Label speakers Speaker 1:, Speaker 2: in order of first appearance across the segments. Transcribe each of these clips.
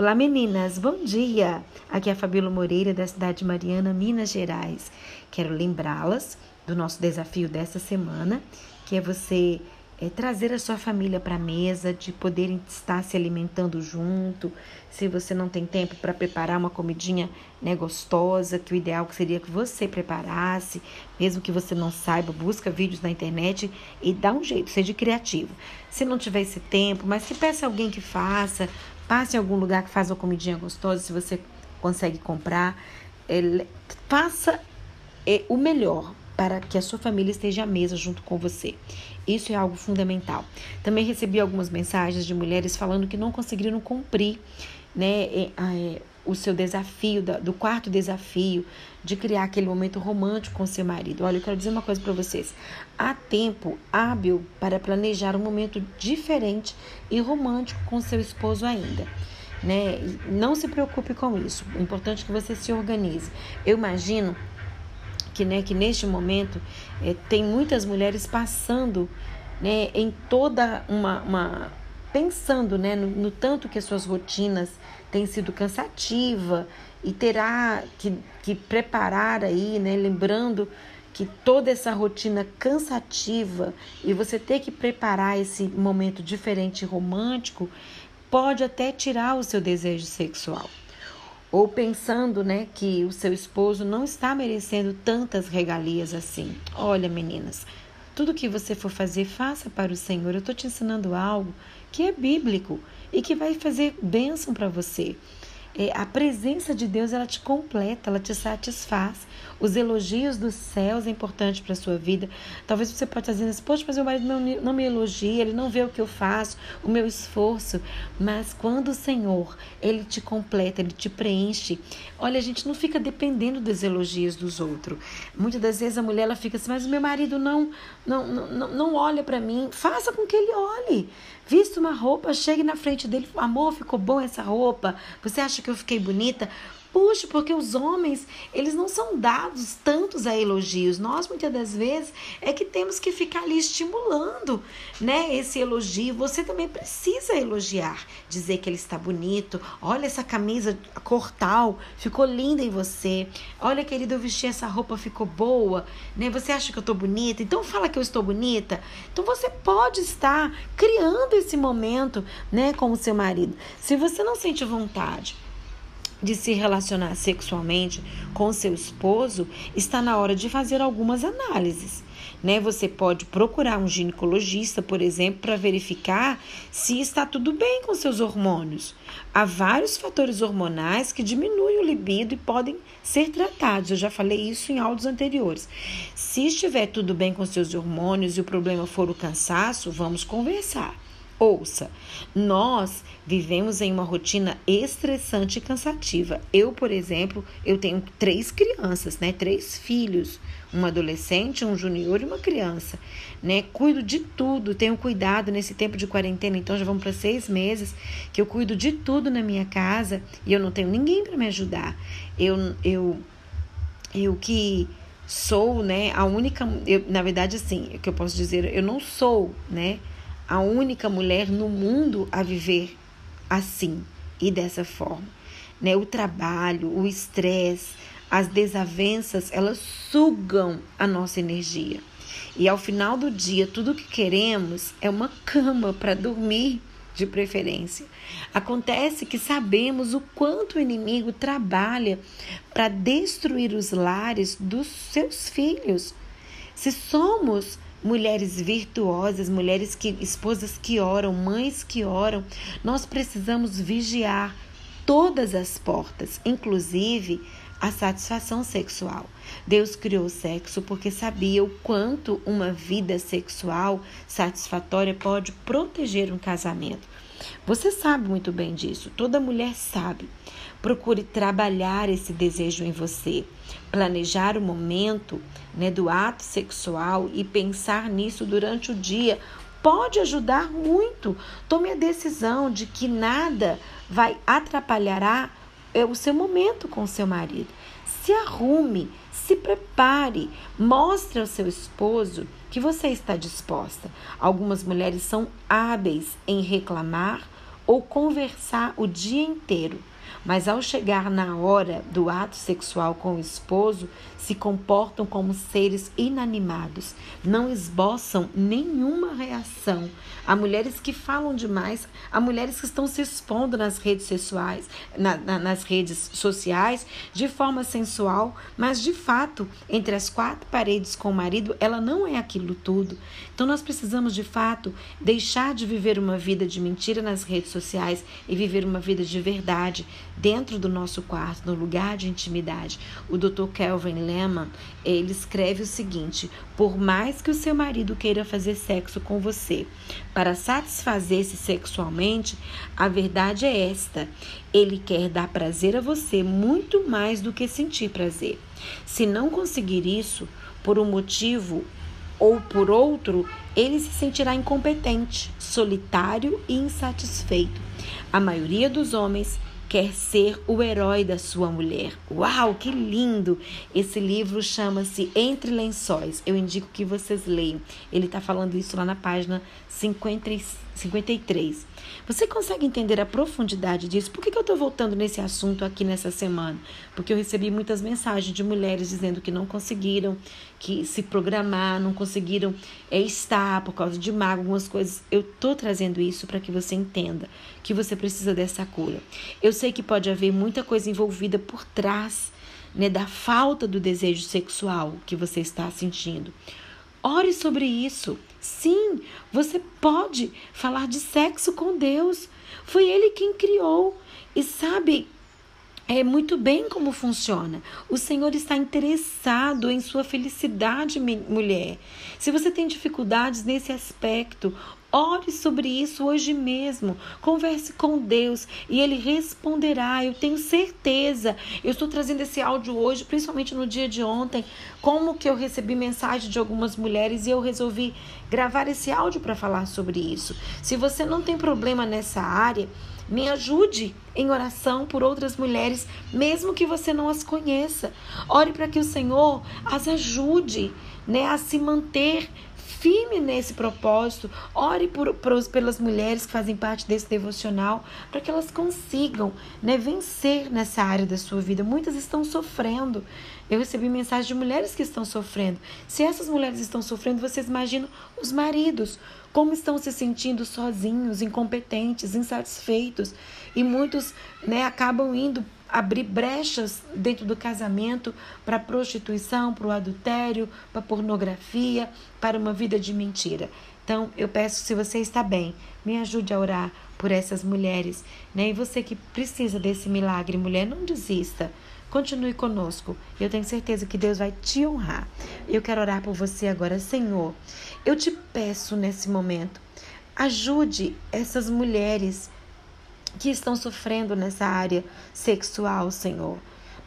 Speaker 1: Olá meninas, bom dia! Aqui é a Fabíola Moreira da cidade de Mariana, Minas Gerais. Quero lembrá-las do nosso desafio dessa semana, que é você é, trazer a sua família para a mesa, de poderem estar se alimentando junto. Se você não tem tempo para preparar uma comidinha né, gostosa, que o ideal seria que você preparasse, mesmo que você não saiba, busca vídeos na internet e dá um jeito, seja criativo. Se não tiver esse tempo, mas que peça alguém que faça, passe em algum lugar que faz uma comidinha gostosa, se você consegue comprar, é, faça é, o melhor para que a sua família esteja à mesa junto com você. Isso é algo fundamental. Também recebi algumas mensagens de mulheres falando que não conseguiram cumprir né, é, é, o seu desafio, do quarto desafio, de criar aquele momento romântico com seu marido. Olha, eu quero dizer uma coisa para vocês. Há tempo hábil para planejar um momento diferente e romântico com seu esposo ainda. Né? Não se preocupe com isso. O importante é que você se organize. Eu imagino que, né, que neste momento é, tem muitas mulheres passando né, em toda uma, uma pensando né, no, no, tanto que as suas rotinas têm sido cansativa e terá que, que preparar aí, né, lembrando que toda essa rotina cansativa e você ter que preparar esse momento diferente e romântico pode até tirar o seu desejo sexual ou pensando, né, que o seu esposo não está merecendo tantas regalias assim. Olha, meninas, tudo que você for fazer, faça para o Senhor. Eu estou te ensinando algo que é bíblico e que vai fazer bênção para você. É, a presença de Deus ela te completa, ela te satisfaz. Os elogios dos céus é importante para a sua vida. Talvez você possa estar dizendo assim, poxa, mas meu marido não, não me elogia, ele não vê o que eu faço, o meu esforço. Mas quando o Senhor, ele te completa, ele te preenche, olha, a gente não fica dependendo dos elogios dos outros. Muitas das vezes a mulher ela fica assim, mas o meu marido não, não, não, não olha para mim. Faça com que ele olhe. Vista uma roupa, chegue na frente dele, amor, ficou bom essa roupa. Você acha que eu fiquei bonita? Puxa, porque os homens, eles não são dados tantos a elogios. Nós, muitas das vezes, é que temos que ficar ali estimulando, né, esse elogio. Você também precisa elogiar, dizer que ele está bonito. Olha essa camisa cor tal, ficou linda em você. Olha, querido, eu vesti essa roupa, ficou boa, né? Você acha que eu estou bonita? Então fala que eu estou bonita. Então você pode estar criando esse momento, né, com o seu marido. Se você não sente vontade, de se relacionar sexualmente com seu esposo, está na hora de fazer algumas análises. Né? Você pode procurar um ginecologista, por exemplo, para verificar se está tudo bem com seus hormônios. Há vários fatores hormonais que diminuem o libido e podem ser tratados. Eu já falei isso em áudios anteriores. Se estiver tudo bem com seus hormônios e o problema for o cansaço, vamos conversar. Ouça, nós vivemos em uma rotina estressante e cansativa. Eu, por exemplo, eu tenho três crianças, né? Três filhos, um adolescente, um junior e uma criança, né? Cuido de tudo, tenho cuidado nesse tempo de quarentena, então já vamos para seis meses que eu cuido de tudo na minha casa e eu não tenho ninguém para me ajudar. Eu, eu, eu que sou, né? A única, eu, na verdade, assim, o que eu posso dizer, eu não sou, né? A única mulher no mundo a viver assim e dessa forma. Né? O trabalho, o estresse, as desavenças, elas sugam a nossa energia. E ao final do dia, tudo que queremos é uma cama para dormir, de preferência. Acontece que sabemos o quanto o inimigo trabalha para destruir os lares dos seus filhos. Se somos mulheres virtuosas, mulheres que esposas que oram, mães que oram, nós precisamos vigiar todas as portas, inclusive a satisfação sexual. Deus criou o sexo porque sabia o quanto uma vida sexual satisfatória pode proteger um casamento. Você sabe muito bem disso, toda mulher sabe. Procure trabalhar esse desejo em você, planejar o momento né, do ato sexual e pensar nisso durante o dia pode ajudar muito. Tome a decisão de que nada vai atrapalhar é, o seu momento com o seu marido. Se arrume, se prepare, mostre ao seu esposo que você está disposta. Algumas mulheres são hábeis em reclamar ou conversar o dia inteiro mas ao chegar na hora do ato sexual com o esposo, se comportam como seres inanimados, não esboçam nenhuma reação. Há mulheres que falam demais, há mulheres que estão se expondo nas redes sexuais, na, na, nas redes sociais de forma sensual, mas de fato, entre as quatro paredes com o marido, ela não é aquilo tudo. Então nós precisamos de fato deixar de viver uma vida de mentira nas redes sociais e viver uma vida de verdade dentro do nosso quarto, no lugar de intimidade. O Dr. Kelvin Lehman, ele escreve o seguinte: por mais que o seu marido queira fazer sexo com você para satisfazer-se sexualmente, a verdade é esta: ele quer dar prazer a você muito mais do que sentir prazer. Se não conseguir isso, por um motivo ou por outro, ele se sentirá incompetente, solitário e insatisfeito. A maioria dos homens quer ser o herói da sua mulher. Uau, que lindo! Esse livro chama-se Entre Lençóis. Eu indico que vocês leiam. Ele está falando isso lá na página 50, 53. Você consegue entender a profundidade disso? Por que, que eu estou voltando nesse assunto aqui nessa semana? Porque eu recebi muitas mensagens de mulheres dizendo que não conseguiram que se programar, não conseguiram é, estar por causa de mago, algumas coisas. Eu estou trazendo isso para que você entenda que você precisa dessa cura. Eu sei que pode haver muita coisa envolvida por trás né, da falta do desejo sexual que você está sentindo. Ore sobre isso. Sim, você pode falar de sexo com Deus. Foi Ele quem criou. E sabe é muito bem como funciona. O Senhor está interessado em sua felicidade, mulher. Se você tem dificuldades nesse aspecto, Ore sobre isso hoje mesmo. Converse com Deus e Ele responderá. Eu tenho certeza. Eu estou trazendo esse áudio hoje, principalmente no dia de ontem, como que eu recebi mensagem de algumas mulheres e eu resolvi gravar esse áudio para falar sobre isso. Se você não tem problema nessa área, me ajude em oração por outras mulheres, mesmo que você não as conheça. Ore para que o Senhor as ajude né, a se manter firme nesse propósito. Ore por, por, pelas mulheres que fazem parte desse devocional para que elas consigam né, vencer nessa área da sua vida. Muitas estão sofrendo. Eu recebi mensagens de mulheres que estão sofrendo. Se essas mulheres estão sofrendo, vocês imaginam os maridos, como estão se sentindo sozinhos, incompetentes, insatisfeitos. E muitos né, acabam indo abrir brechas dentro do casamento para prostituição, para o adultério, para pornografia, para uma vida de mentira. Então, eu peço, se você está bem, me ajude a orar por essas mulheres. Né? E você que precisa desse milagre, mulher, não desista. Continue conosco. Eu tenho certeza que Deus vai te honrar. Eu quero orar por você agora, Senhor. Eu te peço nesse momento, ajude essas mulheres que estão sofrendo nessa área sexual, Senhor.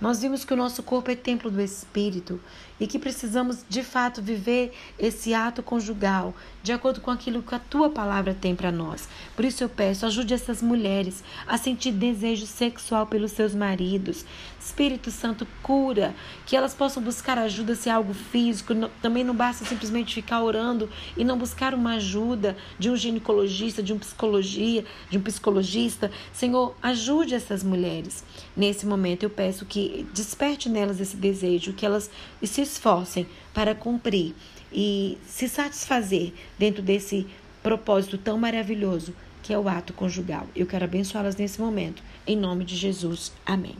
Speaker 1: Nós vimos que o nosso corpo é templo do Espírito e que precisamos de fato viver esse ato conjugal de acordo com aquilo que a tua palavra tem para nós. Por isso eu peço, ajude essas mulheres a sentir desejo sexual pelos seus maridos. Espírito Santo, cura, que elas possam buscar ajuda se é algo físico. Também não basta simplesmente ficar orando e não buscar uma ajuda de um ginecologista, de um psicologia, de um psicologista. Senhor, ajude essas mulheres. Nesse momento eu peço desperte nelas esse desejo, que elas se esforcem para cumprir e se satisfazer dentro desse propósito tão maravilhoso que é o ato conjugal. Eu quero abençoá-las nesse momento. Em nome de Jesus. Amém.